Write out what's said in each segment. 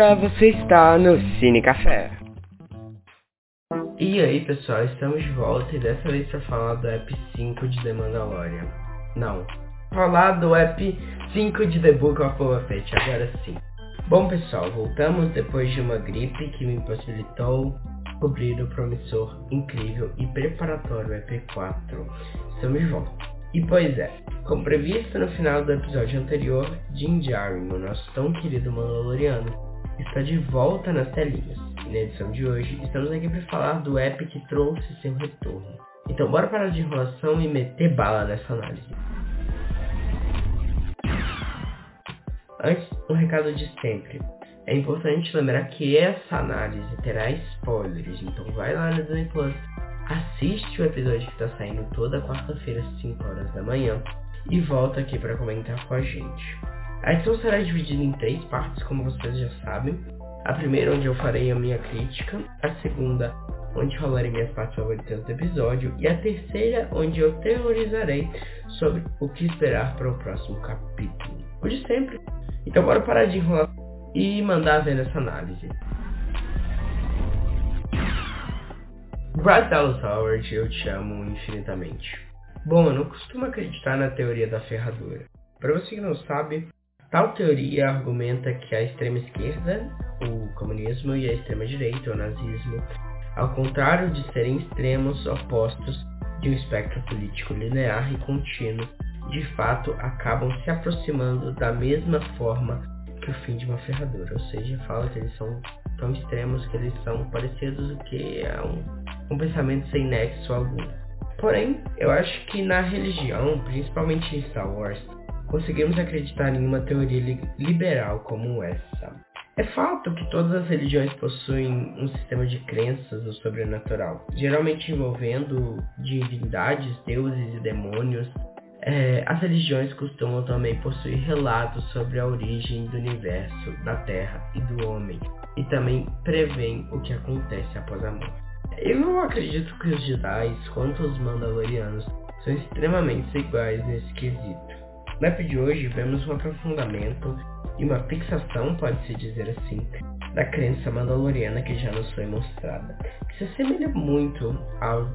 Agora você está no Cine Café. E aí pessoal, estamos de volta e dessa vez para falar do app 5 de The Mandalorian. Não, falar do app 5 de The Book of Boba Fett, agora sim. Bom pessoal, voltamos depois de uma gripe que me possibilitou cobrir o promissor, incrível e preparatório EP4. Estamos de volta. E pois é, como previsto no final do episódio anterior, Jim o nosso tão querido Mandaloriano, está de volta nas telinhas. Na edição de hoje, estamos aqui para falar do app que trouxe seu retorno. Então bora parar de enrolação e meter bala nessa análise. Antes, um recado de sempre. É importante lembrar que essa análise terá spoilers, então vai lá no Disney Plus assiste o episódio que está saindo toda quarta-feira às 5 horas da manhã e volta aqui para comentar com a gente. A edição será dividida em três partes, como vocês já sabem. A primeira, onde eu farei a minha crítica, a segunda, onde falarei minhas partes favoritas do episódio, e a terceira, onde eu teorizarei sobre o que esperar para o próximo capítulo. O de sempre. Então, bora parar de enrolar e mandar ver nessa análise. Bryce Dallas Howard, eu te amo infinitamente. Bom, eu não costumo acreditar na teoria da ferradura. Para você que não sabe, tal teoria argumenta que a extrema esquerda, o comunismo, e a extrema direita, o nazismo, ao contrário de serem extremos opostos de um espectro político linear e contínuo, de fato acabam se aproximando da mesma forma que o fim de uma ferradura, ou seja, fala que eles são tão extremos que eles são parecidos que é um, um pensamento sem nexo algum. Porém, eu acho que na religião, principalmente em Star Wars, conseguimos acreditar em uma teoria li liberal como essa. É fato que todas as religiões possuem um sistema de crenças do sobrenatural, geralmente envolvendo divindades, deuses e demônios. É, as religiões costumam também possuir relatos sobre a origem do universo, da Terra e do homem, e também prevêem o que acontece após a morte. Eu não acredito que os Jedi, quanto os Mandalorianos, são extremamente iguais nesse quesito. No app de hoje vemos um aprofundamento e uma fixação, pode-se dizer assim, da crença mandaloriana que já nos foi mostrada, que se assemelha muito aos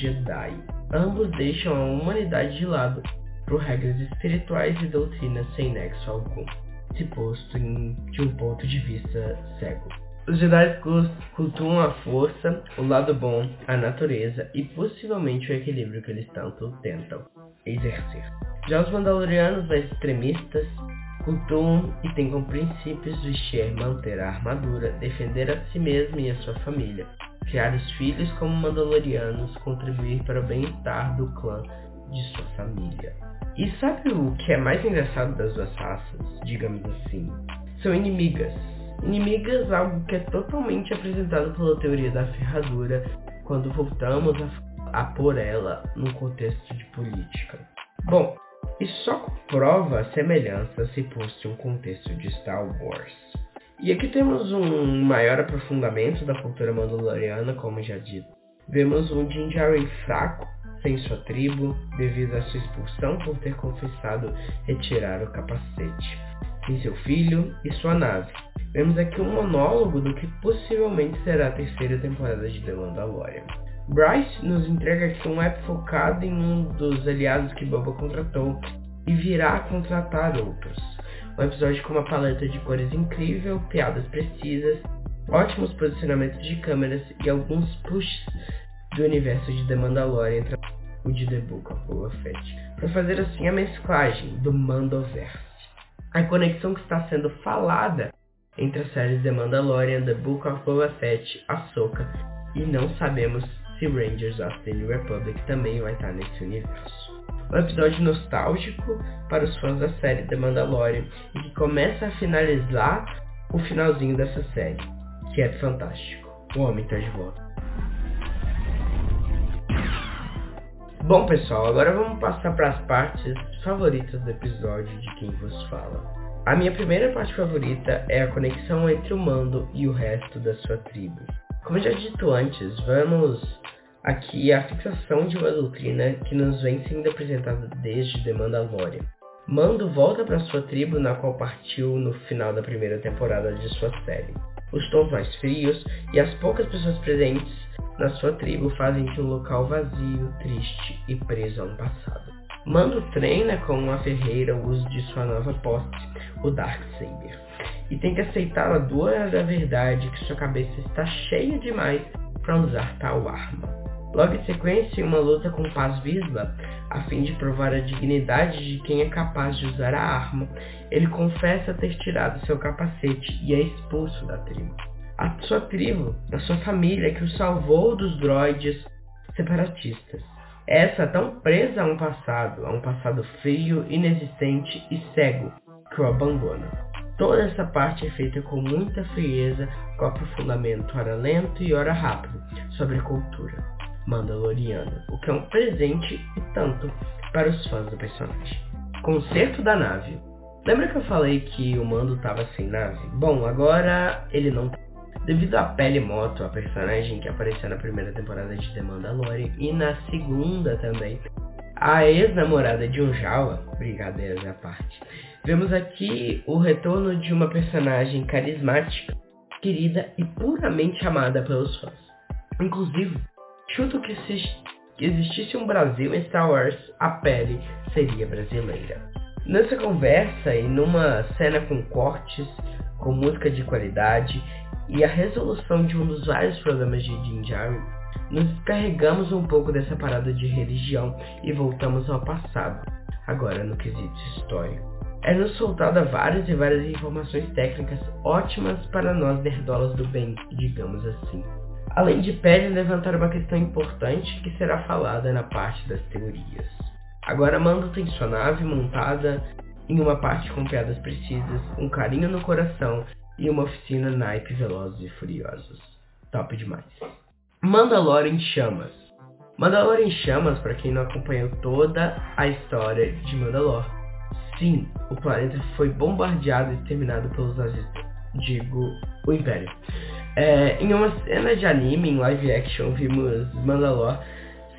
Jedi. Ambos deixam a humanidade de lado por regras espirituais e doutrinas sem nexo algum se posto em, de um ponto de vista cego. Os Jedi cultuam a força, o lado bom, a natureza e possivelmente o equilíbrio que eles tanto tentam exercer. Já os Mandalorianos extremistas cultuam e têm como princípios vestir, manter a armadura, defender a si mesmo e a sua família, criar os filhos como Mandalorianos, contribuir para o bem-estar do clã de sua família. E sabe o que é mais engraçado das duas raças, digamos assim? São inimigas. Inimigas, algo que é totalmente apresentado pela teoria da ferradura quando voltamos a, a pôr ela num contexto de política. Bom, isso só comprova a semelhança se fosse um contexto de Star Wars. E aqui temos um maior aprofundamento da cultura mandaloriana, como já dito. Vemos um Din Djarin fraco, sem sua tribo, devido à sua expulsão por ter confessado retirar o capacete. Sem seu filho e sua nave. Vemos aqui um monólogo do que possivelmente será a terceira temporada de The Mandalorian. Bryce nos entrega aqui um app focado em um dos aliados que Boba contratou e virá contratar outros. Um episódio com uma paleta de cores incrível, piadas precisas, ótimos posicionamentos de câmeras e alguns pushes do universo de The Mandalorian o de The Book of Boba Fett, para fazer assim a mesclagem do Mandoverse. A conexão que está sendo falada entre as séries The Mandalorian, The Book of Boba Fett, Ahsoka e não sabemos se Rangers of the New Republic também vai estar nesse universo. Um episódio nostálgico para os fãs da série The Mandalorian e que começa a finalizar o finalzinho dessa série, que é fantástico. O homem está de volta. Bom pessoal, agora vamos passar para as partes favoritas do episódio de quem vos fala. A minha primeira parte favorita é a conexão entre o Mando e o resto da sua tribo. Como já dito antes, vamos aqui a fixação de uma doutrina que nos vem sendo apresentada desde The Mandalorian. Mando volta para sua tribo, na qual partiu no final da primeira temporada de sua série. Os tons mais frios e as poucas pessoas presentes na sua tribo fazem de um local vazio, triste e preso ao passado. Mando treina com a ferreira o uso de sua nova posse, o Darksaber, e tem que aceitar a dura da verdade que sua cabeça está cheia demais para usar tal arma. Logo em sequência, uma luta com Paz Visla, a fim de provar a dignidade de quem é capaz de usar a arma, ele confessa ter tirado seu capacete e é expulso da tribo. A sua tribo, a sua família que o salvou dos droides separatistas. Essa tão presa a um passado, a um passado frio, inexistente e cego, que o abandona. Toda essa parte é feita com muita frieza, com aprofundamento ora lento e ora rápido sobre cultura mandaloriana, o que é um presente e tanto para os fãs do personagem. Concerto da nave. Lembra que eu falei que o Mando estava sem nave? Bom, agora ele não tá. Devido à pele moto, a personagem que apareceu na primeira temporada de The Mandalorian e na segunda também, a ex-namorada de um Jawa, brincadeiras à parte, vemos aqui o retorno de uma personagem carismática, querida e puramente amada pelos fãs. Inclusive, chuto que se existisse um Brasil em Star Wars, a pele seria brasileira. Nessa conversa e numa cena com cortes, com música de qualidade e a resolução de um dos vários problemas de Djarin, nos descarregamos um pouco dessa parada de religião e voltamos ao passado, agora no quesito histórico. É-nos soltada várias e várias informações técnicas ótimas para nós nerdolas do bem, digamos assim. Além de Pérez levantar uma questão importante que será falada na parte das teorias. Agora Mando tem sua nave montada em uma parte com piadas precisas, um carinho no coração e uma oficina naipe velozes e furiosos. Top demais. Mandalorian em chamas. Mandalorian em chamas, para quem não acompanhou toda a história de Mandalor. Sim, o planeta foi bombardeado e exterminado pelos nazistas. Digo, o Império. É, em uma cena de anime, em live action, vimos Mandalor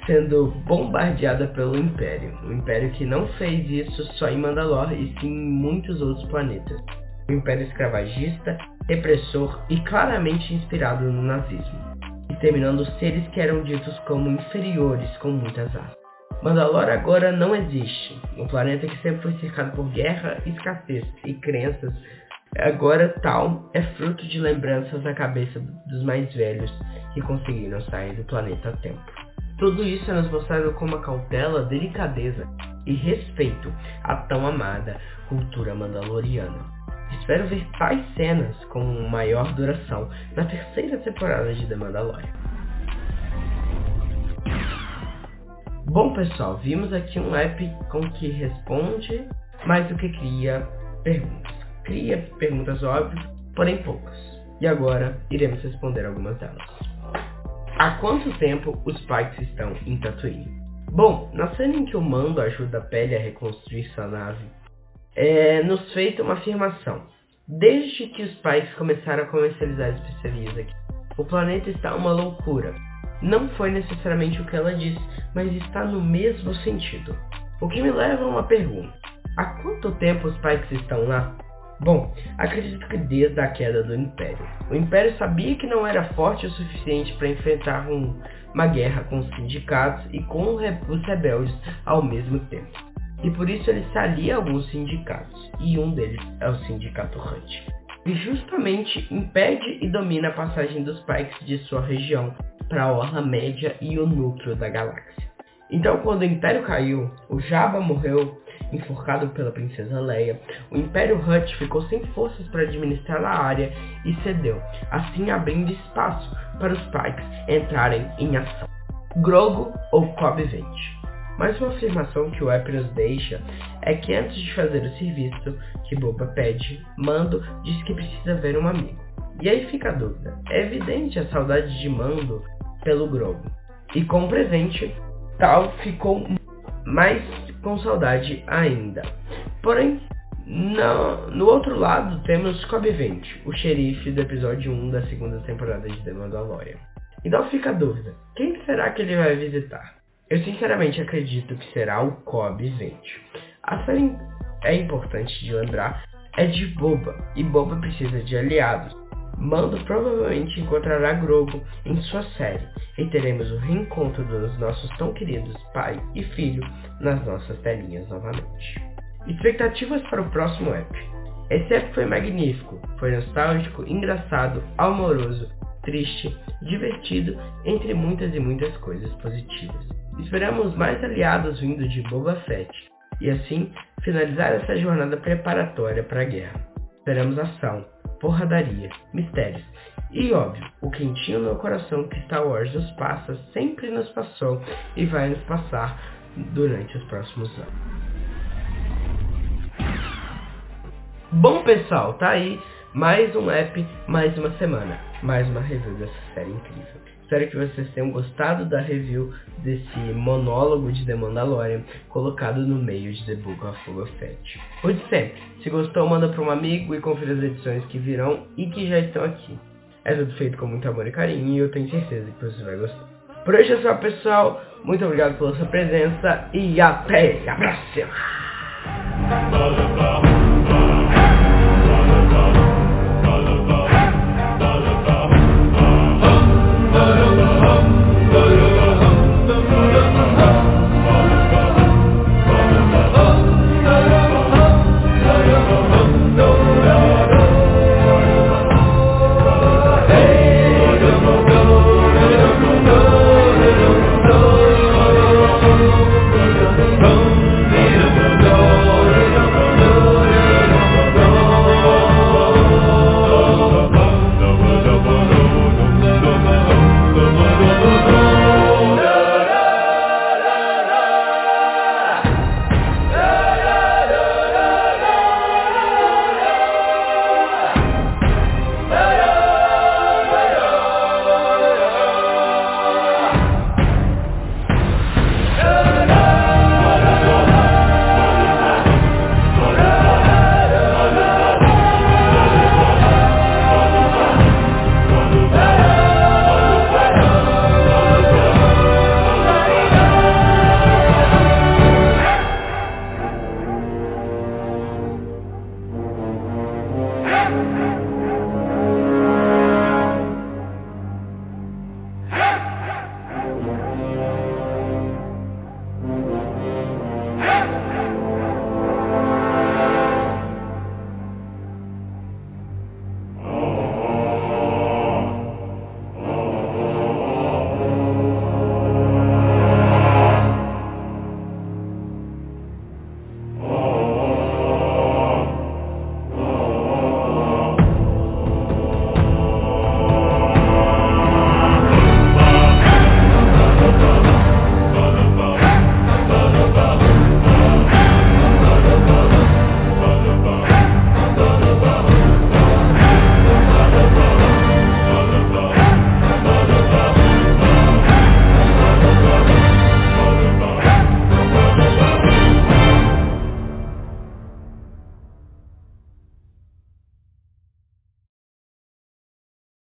sendo bombardeada pelo Império. O Império que não fez isso só em Mandalor e sim em muitos outros planetas. O Império escravagista, repressor e claramente inspirado no nazismo, exterminando seres que eram ditos como inferiores com muitas asas. Mandalor agora não existe. Um planeta que sempre foi cercado por guerra, escassez e crenças, agora tal é fruto de lembranças na cabeça dos mais velhos que conseguiram sair do planeta a tempo. Tudo isso é nos mostrado com uma cautela, delicadeza e respeito à tão amada cultura mandaloriana. Espero ver tais cenas com maior duração na terceira temporada de The Mandalorian. Bom pessoal, vimos aqui um app com que responde mais do que cria perguntas. Cria perguntas óbvias, porém poucas. E agora iremos responder algumas delas. Há quanto tempo os Pikes estão em Tatooine? Bom, na cena em que o Mando ajuda a Pele a reconstruir sua nave, é nos feita uma afirmação. Desde que os Pikes começaram a comercializar especiarias aqui, o planeta está uma loucura. Não foi necessariamente o que ela disse, mas está no mesmo sentido. O que me leva a uma pergunta. Há quanto tempo os Pikes estão lá? Bom, acredito que desde a queda do Império. O Império sabia que não era forte o suficiente para enfrentar um, uma guerra com os sindicatos e com os rebeldes ao mesmo tempo. E por isso ele se alia a alguns sindicatos, e um deles é o Sindicato Hutt. E justamente impede e domina a passagem dos Pikes de sua região para a Orla Média e o núcleo da galáxia. Então, quando o Império caiu, o Jabba morreu enforcado pela princesa Leia, o Império Hutt ficou sem forças para administrar a área e cedeu, assim abrindo espaço para os Pikes entrarem em ação. Grogu ou Cobb Vente. Mais uma afirmação que o nos deixa é que antes de fazer o serviço que Boba pede, Mando diz que precisa ver um amigo. E aí fica a dúvida, é evidente a saudade de Mando pelo Grogu. E com o presente, Tal ficou mais com saudade ainda. Porém, no, no outro lado temos Cobb Vente, o xerife do episódio 1 da segunda temporada de The Mandalorian. Então fica a dúvida, quem será que ele vai visitar? Eu sinceramente acredito que será o Cobb Vente. A série é importante de lembrar é de Boba, e Boba precisa de aliados. Mando provavelmente encontrará Grogu em sua série, e teremos o reencontro dos nossos tão queridos pai e filho nas nossas telinhas novamente. Expectativas para o próximo app. Esse app foi magnífico, foi nostálgico, engraçado, amoroso, triste, divertido, entre muitas e muitas coisas positivas. Esperamos mais aliados vindo de Boba Fett, e assim finalizar essa jornada preparatória para a guerra. Esperamos ação, porradaria, mistérios e, óbvio, o quentinho no coração que Star Wars nos passa, sempre nos passou e vai nos passar durante os próximos anos. Bom pessoal, tá aí mais um app, mais uma semana, mais uma review dessa série incrível. Espero que vocês tenham gostado da review desse monólogo de The Mandalorian colocado no meio de The Book of Boba Fett. De sempre, se gostou manda para um amigo e confira as edições que virão e que já estão aqui. É tudo feito com muito amor e carinho e eu tenho certeza que você vai gostar. Por hoje é só pessoal, muito obrigado pela sua presença e até a próxima!